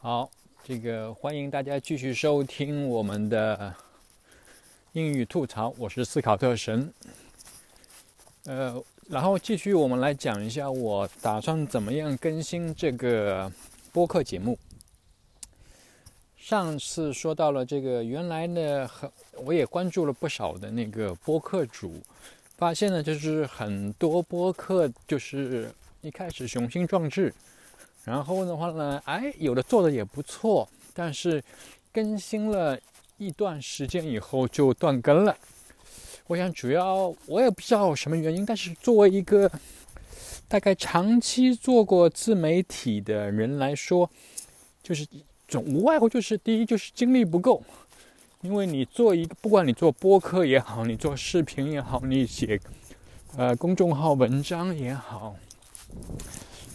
好，这个欢迎大家继续收听我们的英语吐槽，我是斯考特神。呃，然后继续我们来讲一下，我打算怎么样更新这个播客节目。上次说到了这个，原来呢，很我也关注了不少的那个播客主，发现呢，就是很多播客就是一开始雄心壮志。然后的话呢，哎，有的做的也不错，但是更新了一段时间以后就断更了。我想主要我也不知道什么原因，但是作为一个大概长期做过自媒体的人来说，就是总无外乎就是第一就是精力不够，因为你做一个不管你做播客也好，你做视频也好，你写呃公众号文章也好。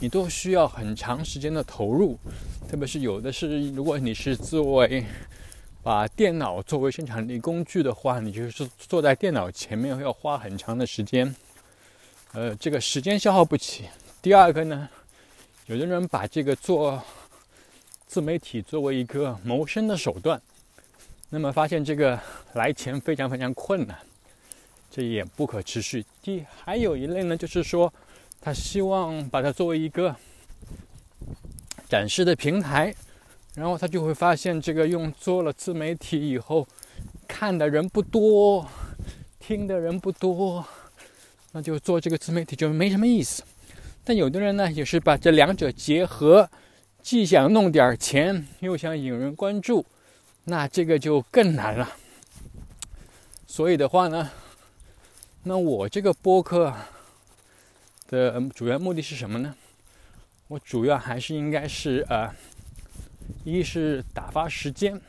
你都需要很长时间的投入，特别是有的是，如果你是作为把电脑作为生产力工具的话，你就是坐在电脑前面要花很长的时间，呃，这个时间消耗不起。第二个呢，有的人把这个做自媒体作为一个谋生的手段，那么发现这个来钱非常非常困难，这也不可持续。第还有一类呢，就是说。他希望把它作为一个展示的平台，然后他就会发现，这个用做了自媒体以后，看的人不多，听的人不多，那就做这个自媒体就没什么意思。但有的人呢，也是把这两者结合，既想弄点钱，又想引人关注，那这个就更难了。所以的话呢，那我这个播客。的主要目的是什么呢？我主要还是应该是呃，一是打发时间，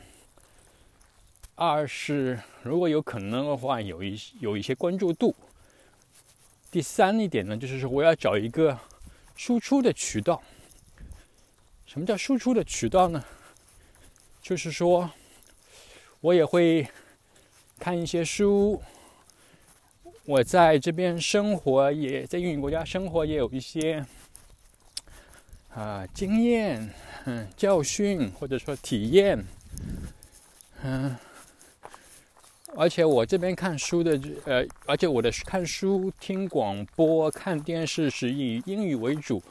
二是如果有可能的话，有一有一些关注度。第三一点呢，就是说我要找一个输出的渠道。什么叫输出的渠道呢？就是说我也会看一些书。我在这边生活，也在英语国家生活，也有一些啊经验、嗯教训或者说体验，嗯，而且我这边看书的，呃，而且我的看书、听广播、看电视是以英语为主，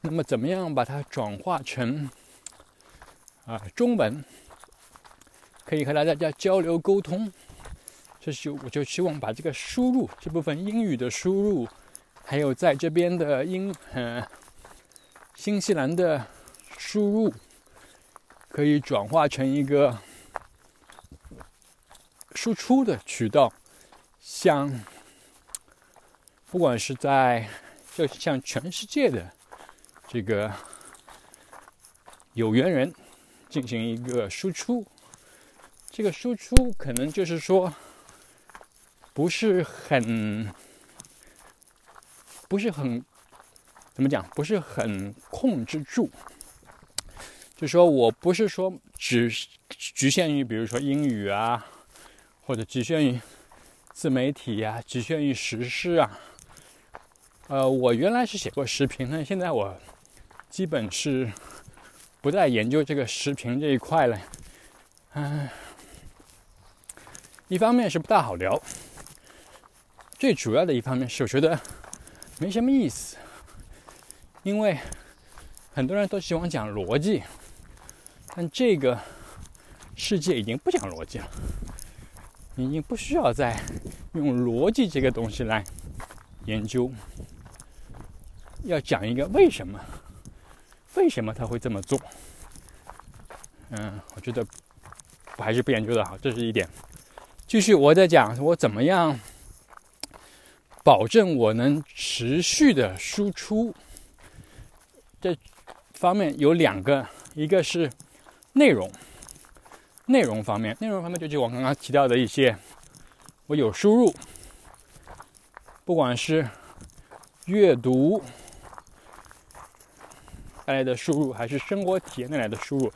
那么怎么样把它转化成啊中文，可以和大家交流沟通。这是我就希望把这个输入这部分英语的输入，还有在这边的英呃新西兰的输入，可以转化成一个输出的渠道，像不管是在就是像全世界的这个有缘人进行一个输出，这个输出可能就是说。不是很，不是很，怎么讲？不是很控制住。就说我不是说只局限于，比如说英语啊，或者局限于自媒体呀，局限于时事啊。呃，我原来是写过视频的，现在我基本是不再研究这个视频这一块了。嗯，一方面是不大好聊。最主要的一方面是，我觉得没什么意思，因为很多人都喜欢讲逻辑，但这个世界已经不讲逻辑了，已经不需要再用逻辑这个东西来研究，要讲一个为什么，为什么他会这么做？嗯，我觉得我还是不研究的好，这是一点。继续，我在讲我怎么样。保证我能持续的输出，这方面有两个，一个是内容，内容方面，内容方面就是我刚刚提到的一些，我有输入，不管是阅读带来的输入，还是生活体验带来的输入，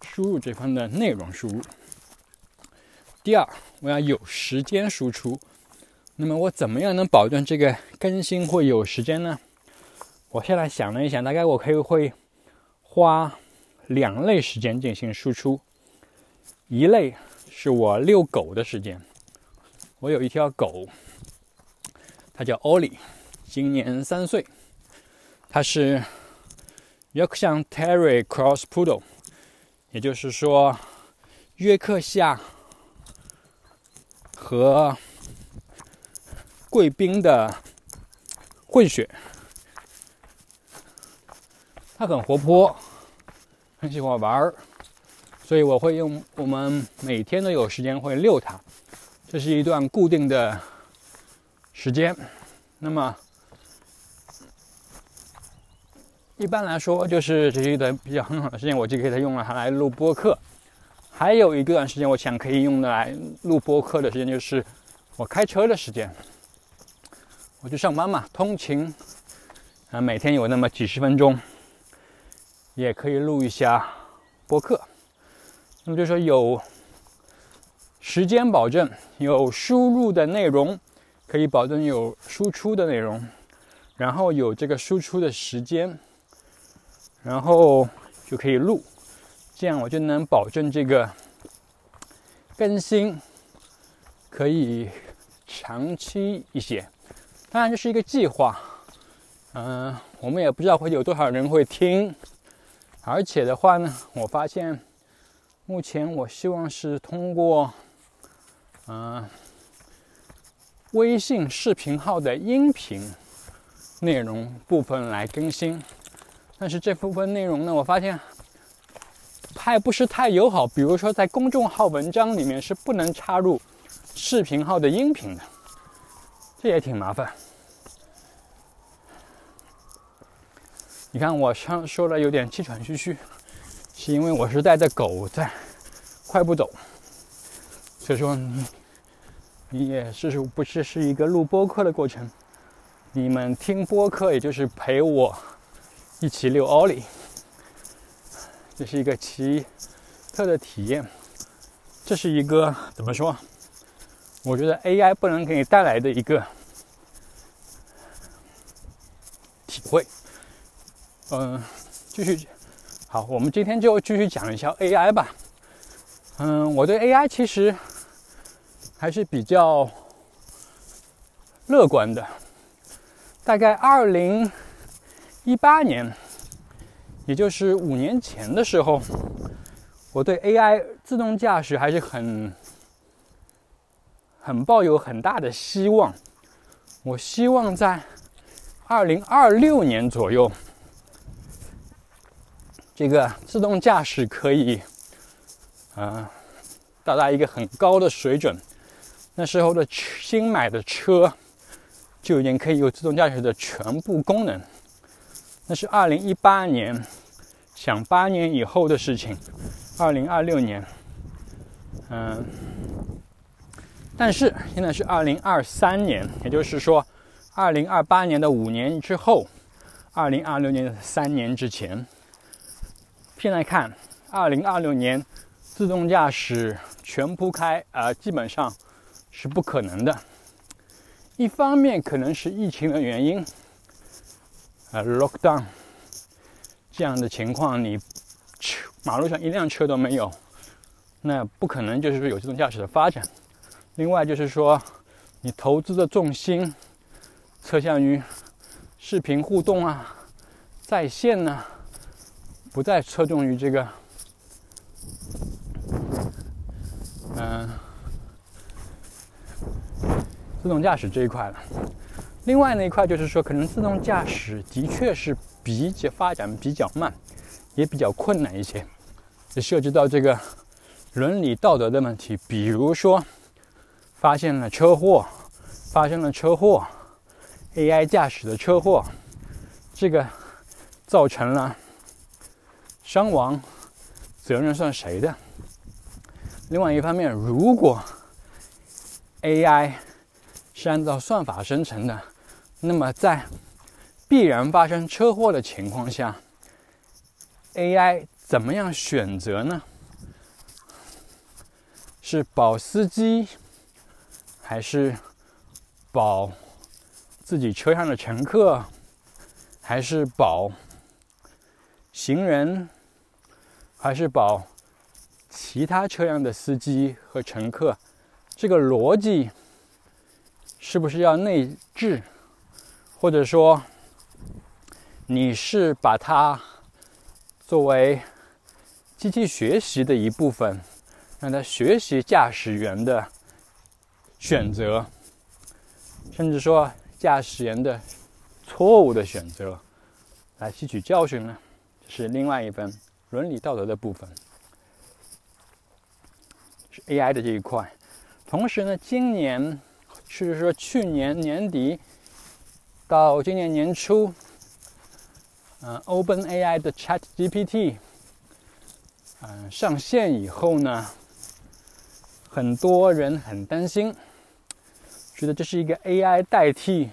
输入这方的内容输入。第二，我要有时间输出。那么我怎么样能保证这个更新会有时间呢？我现在想了一想，大概我可以会花两类时间进行输出，一类是我遛狗的时间。我有一条狗，它叫 Ollie，今年三岁，它是 Yorkshire Terrier Cross Poodle，也就是说约克夏和贵宾的混血。它很活泼，很喜欢玩儿，所以我会用我们每天都有时间会遛它，这是一段固定的时间。那么一般来说，就是这是一段比较很好的时间，我就给它用了它来录播客。还有一段时间，我想可以用来录播客的时间，就是我开车的时间。我去上班嘛，通勤啊，每天有那么几十分钟。也可以录一下播客，那么就说有时间保证，有输入的内容，可以保证有输出的内容，然后有这个输出的时间，然后就可以录，这样我就能保证这个更新可以长期一些。当然这是一个计划，嗯，我们也不知道会有多少人会听。而且的话呢，我发现目前我希望是通过嗯微信视频号的音频内容部分来更新，但是这部分内容呢，我发现还不是太友好。比如说在公众号文章里面是不能插入视频号的音频的，这也挺麻烦。你看我上说的有点气喘吁吁，是因为我是带着狗在快步走，所以说你你也是不是是一个录播客的过程？你们听播客也就是陪我一起遛奥利，这是一个奇特的体验。这是一个怎么说？我觉得 AI 不能给你带来的一个体会。嗯，继续好，我们今天就继续讲一下 AI 吧。嗯，我对 AI 其实还是比较乐观的。大概二零一八年，也就是五年前的时候，我对 AI 自动驾驶还是很很抱有很大的希望。我希望在二零二六年左右。这个自动驾驶可以，啊，到达一个很高的水准。那时候的新买的车就已经可以有自动驾驶的全部功能。那是二零一八年，想八年以后的事情，二零二六年，嗯，但是现在是二零二三年，也就是说，二零二八年的五年之后，二零二六年的三年之前。现在看，二零二六年自动驾驶全铺开啊，基本上是不可能的。一方面可能是疫情的原因，呃，lockdown 这样的情况，你车马路上一辆车都没有，那不可能就是说有自动驾驶的发展。另外就是说，你投资的重心侧向于视频互动啊，在线呢。不再侧重于这个，嗯，自动驾驶这一块了。另外那一块就是说，可能自动驾驶的确是比较发展比较慢，也比较困难一些，也涉及到这个伦理道德的问题。比如说，发现了车祸，发生了车祸，AI 驾驶的车祸，这个造成了。伤亡责任算谁的？另外一方面，如果 AI 是按照算法生成的，那么在必然发生车祸的情况下，AI 怎么样选择呢？是保司机，还是保自己车上的乘客，还是保行人？还是保其他车辆的司机和乘客？这个逻辑是不是要内置，或者说你是把它作为机器学习的一部分，让它学习驾驶员的选择，甚至说驾驶员的错误的选择，来吸取教训呢？这是另外一份伦理道德的部分，是 AI 的这一块。同时呢，今年，是说去年年底到今年年初，嗯，OpenAI 的 ChatGPT，嗯，上线以后呢，很多人很担心，觉得这是一个 AI 代替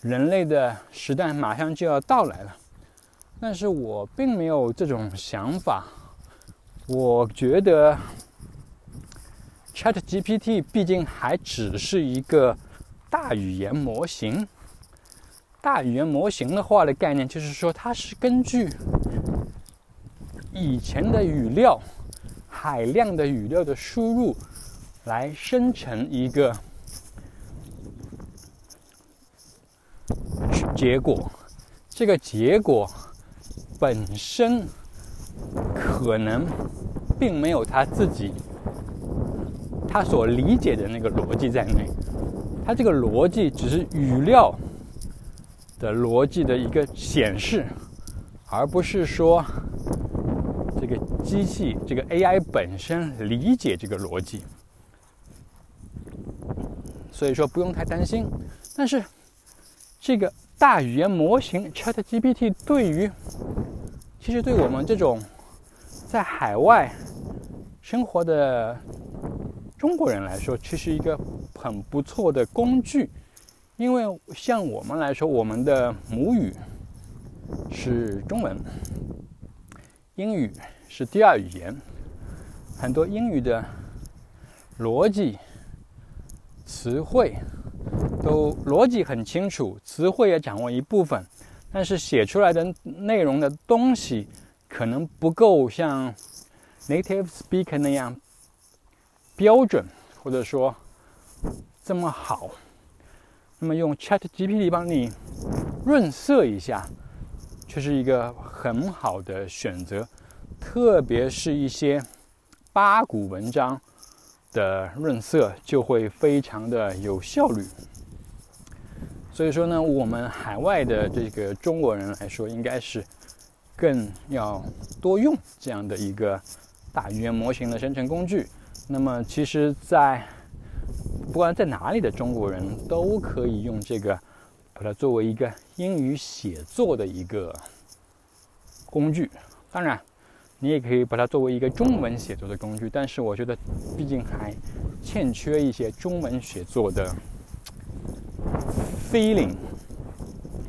人类的时代马上就要到来了。但是我并没有这种想法，我觉得。Chat GPT 毕竟还只是一个大语言模型。大语言模型的话的概念就是说，它是根据以前的语料、海量的语料的输入来生成一个结果。这个结果本身可能并没有他自己。他所理解的那个逻辑在内，他这个逻辑只是语料的逻辑的一个显示，而不是说这个机器这个 AI 本身理解这个逻辑，所以说不用太担心。但是这个大语言模型 ChatGPT 对于其实对我们这种在海外生活的。中国人来说，其实一个很不错的工具，因为像我们来说，我们的母语是中文，英语是第二语言，很多英语的逻辑、词汇都逻辑很清楚，词汇也掌握一部分，但是写出来的内容的东西可能不够像 native speaker 那样。标准或者说这么好，那么用 Chat GPT 帮你润色一下，却是一个很好的选择。特别是一些八股文章的润色就会非常的有效率。所以说呢，我们海外的这个中国人来说，应该是更要多用这样的一个大语言模型的生成工具。那么，其实，在不管在哪里的中国人都可以用这个，把它作为一个英语写作的一个工具。当然，你也可以把它作为一个中文写作的工具。但是，我觉得毕竟还欠缺一些中文写作的 feeling，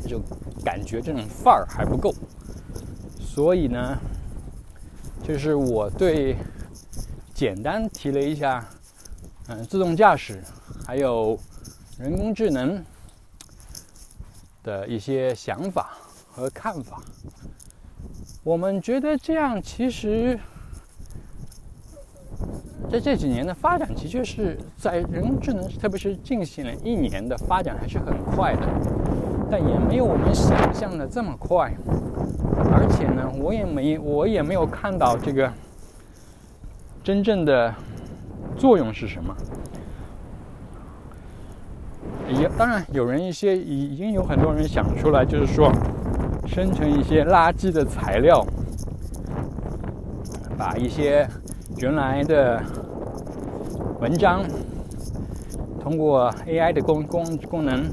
这种感觉，这种范儿还不够。所以呢，就是我对。简单提了一下，嗯，自动驾驶还有人工智能的一些想法和看法。我们觉得这样其实，在这几年的发展，的确是在人工智能，特别是近些年一年的发展还是很快的，但也没有我们想象的这么快。而且呢，我也没我也没有看到这个。真正的作用是什么？也当然，有人一些已经有很多人想出来，就是说生成一些垃圾的材料，把一些原来的文章通过 AI 的功功功能，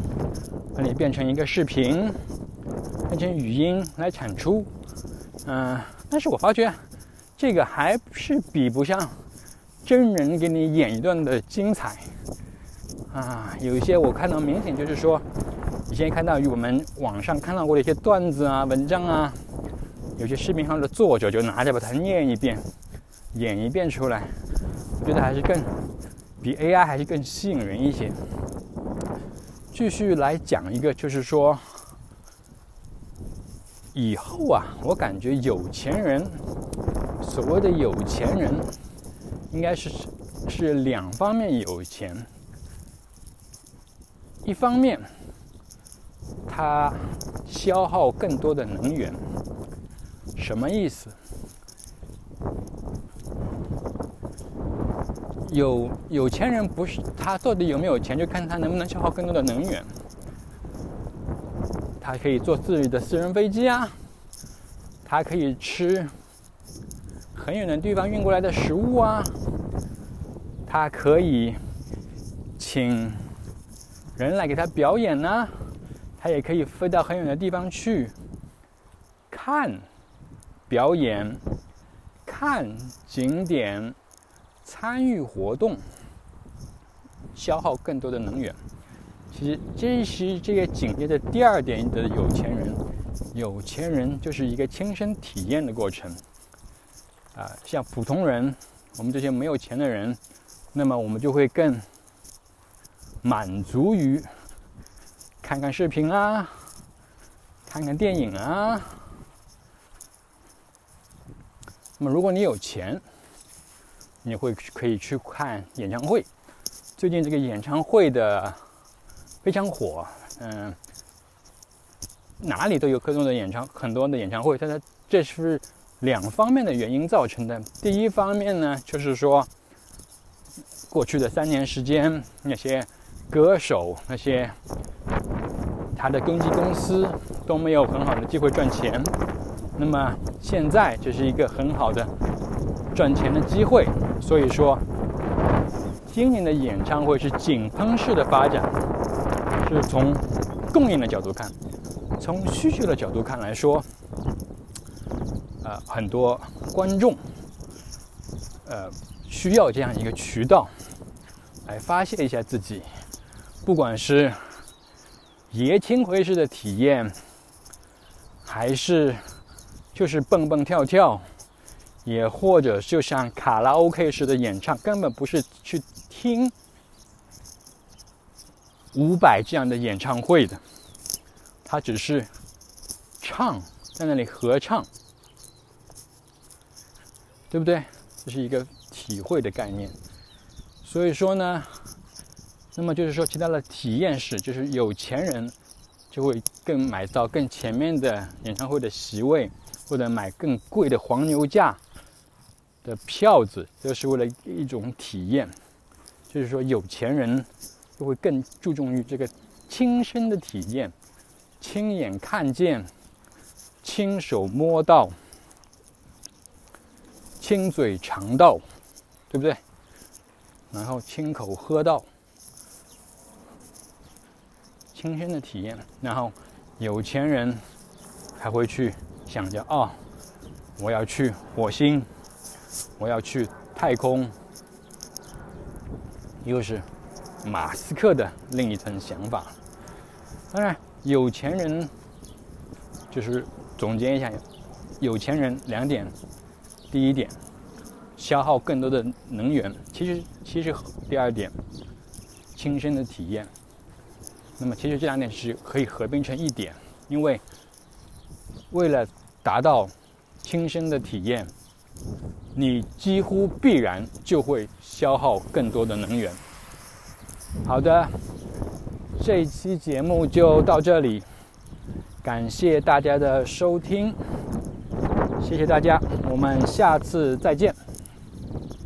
把你变成一个视频，变成语音来产出。嗯，但是我发觉。这个还是比不上真人给你演一段的精彩啊！有一些我看到明显就是说，以前看到我们网上看到过的一些段子啊、文章啊，有些视频上的作者就拿着把它念一遍、演一遍出来，我觉得还是更比 AI 还是更吸引人一些。继续来讲一个，就是说以后啊，我感觉有钱人。所谓的有钱人，应该是是两方面有钱。一方面，他消耗更多的能源，什么意思？有有钱人不是他到底有没有钱，就看他能不能消耗更多的能源。他可以坐自己的私人飞机啊，他可以吃很远的地方运过来的食物啊，他可以请。人来给他表演呢，他也可以飞到很远的地方去看表演、看景点、参与活动，消耗更多的能源。其实这是这个紧接着第二点的有钱人，有钱人就是一个亲身体验的过程。啊，像普通人，我们这些没有钱的人，那么我们就会更。满足于看看视频啊，看看电影啊。那么，如果你有钱，你会可以去看演唱会。最近这个演唱会的非常火，嗯，哪里都有各种的演唱，很多的演唱会。但是这是两方面的原因造成的。第一方面呢，就是说过去的三年时间那些。歌手那些，他的经纪公司都没有很好的机会赚钱。那么现在这是一个很好的赚钱的机会。所以说，今年的演唱会是井喷式的发展，是从供应的角度看，从需求的角度看来说，呃，很多观众，呃，需要这样一个渠道来发泄一下自己。不管是爷青回式的体验，还是就是蹦蹦跳跳，也或者就像卡拉 OK 式的演唱，根本不是去听伍佰这样的演唱会的，他只是唱在那里合唱，对不对？这是一个体会的概念。所以说呢。那么就是说，其他的体验式，就是有钱人就会更买到更前面的演唱会的席位，或者买更贵的黄牛价的票子，这是为了一种体验。就是说，有钱人就会更注重于这个亲身的体验，亲眼看见、亲手摸到、亲嘴尝到，对不对？然后亲口喝到。亲身的体验，然后有钱人还会去想着哦，我要去火星，我要去太空，又是马斯克的另一层想法。当然，有钱人就是总结一下，有钱人两点：第一点，消耗更多的能源；其实，其实第二点，亲身的体验。那么，其实这两点是可以合并成一点，因为为了达到亲身的体验，你几乎必然就会消耗更多的能源。好的，这一期节目就到这里，感谢大家的收听，谢谢大家，我们下次再见。